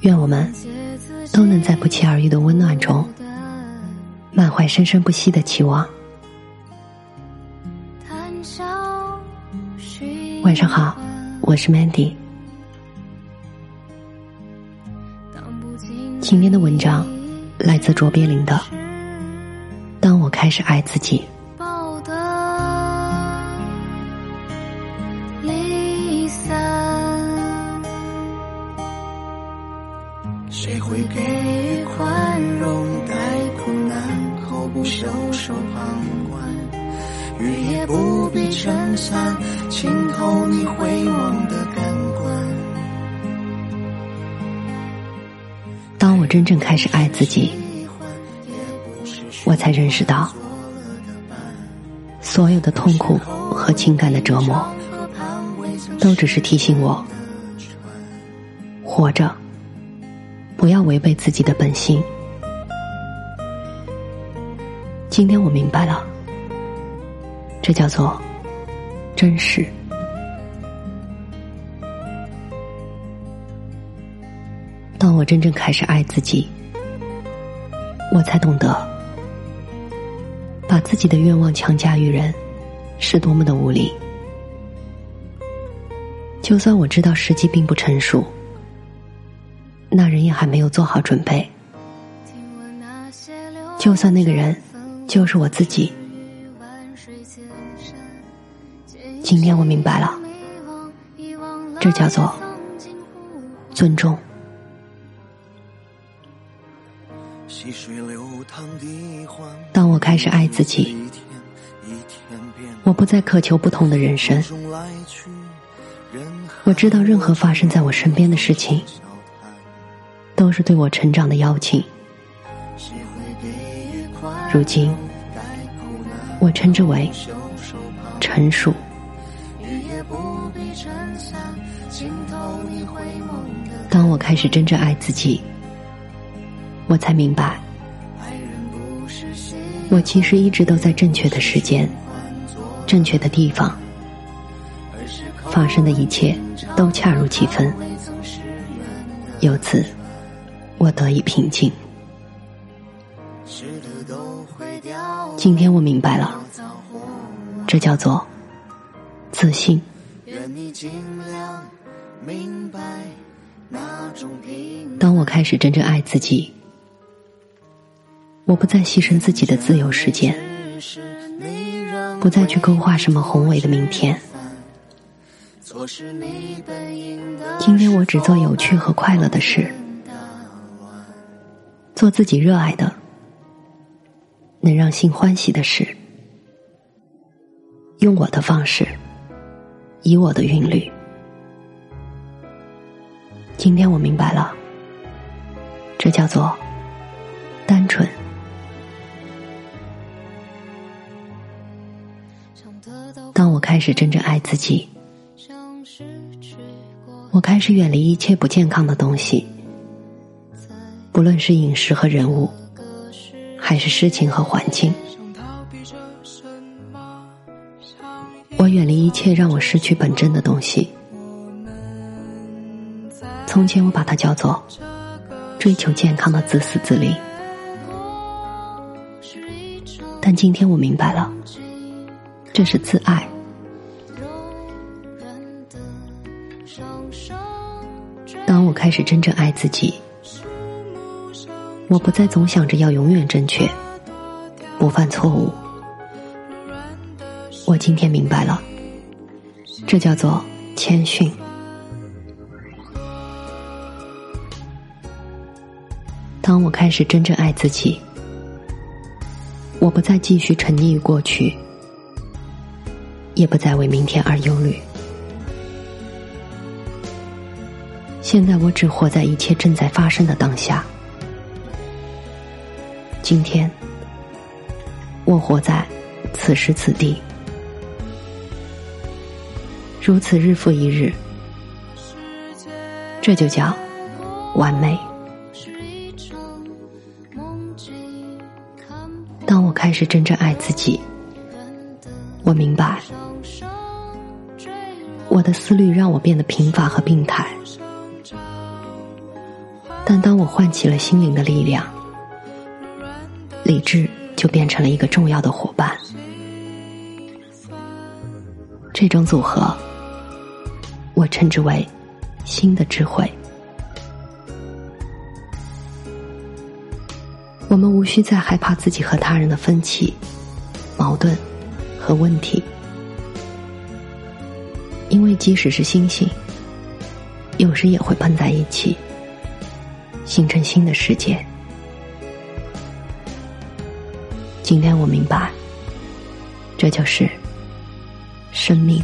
愿我们都能在不期而遇的温暖中，满怀生生不息的期望。晚上好，我是 Mandy。今天的文章来自卓别林的《当我开始爱自己》。不袖手旁观？雨也不必撑伞，浸透你回望的感官。当我真正开始爱自己，我才认识到，所有的痛苦和情感的折磨，都只是提醒我，活着。不要违背自己的本心。今天我明白了，这叫做真实。当我真正开始爱自己，我才懂得，把自己的愿望强加于人，是多么的无力。就算我知道时机并不成熟。那人也还没有做好准备，就算那个人就是我自己。今天我明白了，这叫做尊重。当我开始爱自己，我不再渴求不同的人生。我知道，任何发生在我身边的事情。都是对我成长的邀请。如今，我称之为成熟。当我开始真正爱自己，我才明白，我其实一直都在正确的时间、正确的地方，发生的一切都恰如其分。由此。我得以平静。今天我明白了，这叫做自信。当我开始真正爱自己，我不再牺牲自己的自由时间，不再去勾画什么宏伟的明天。今天我只做有趣和快乐的事。做自己热爱的、能让心欢喜的事，用我的方式，以我的韵律。今天我明白了，这叫做单纯。当我开始真正爱自己，我开始远离一切不健康的东西。不论是饮食和人物，还是事情和环境，我远离一切让我失去本真的东西。从前我把它叫做追求健康的自私自利，但今天我明白了，这是自爱。当我开始真正爱自己。我不再总想着要永远正确，不犯错误。我今天明白了，这叫做谦逊。当我开始真正爱自己，我不再继续沉溺于过去，也不再为明天而忧虑。现在我只活在一切正在发生的当下。今天，我活在此时此地，如此日复一日，这就叫完美。当我开始真正爱自己，我明白，我的思虑让我变得贫乏和病态。但当我唤起了心灵的力量，理智就变成了一个重要的伙伴。这种组合，我称之为“新的智慧”。我们无需再害怕自己和他人的分歧、矛盾和问题，因为即使是星星，有时也会碰在一起，形成新的世界。今天我明白，这就是生命。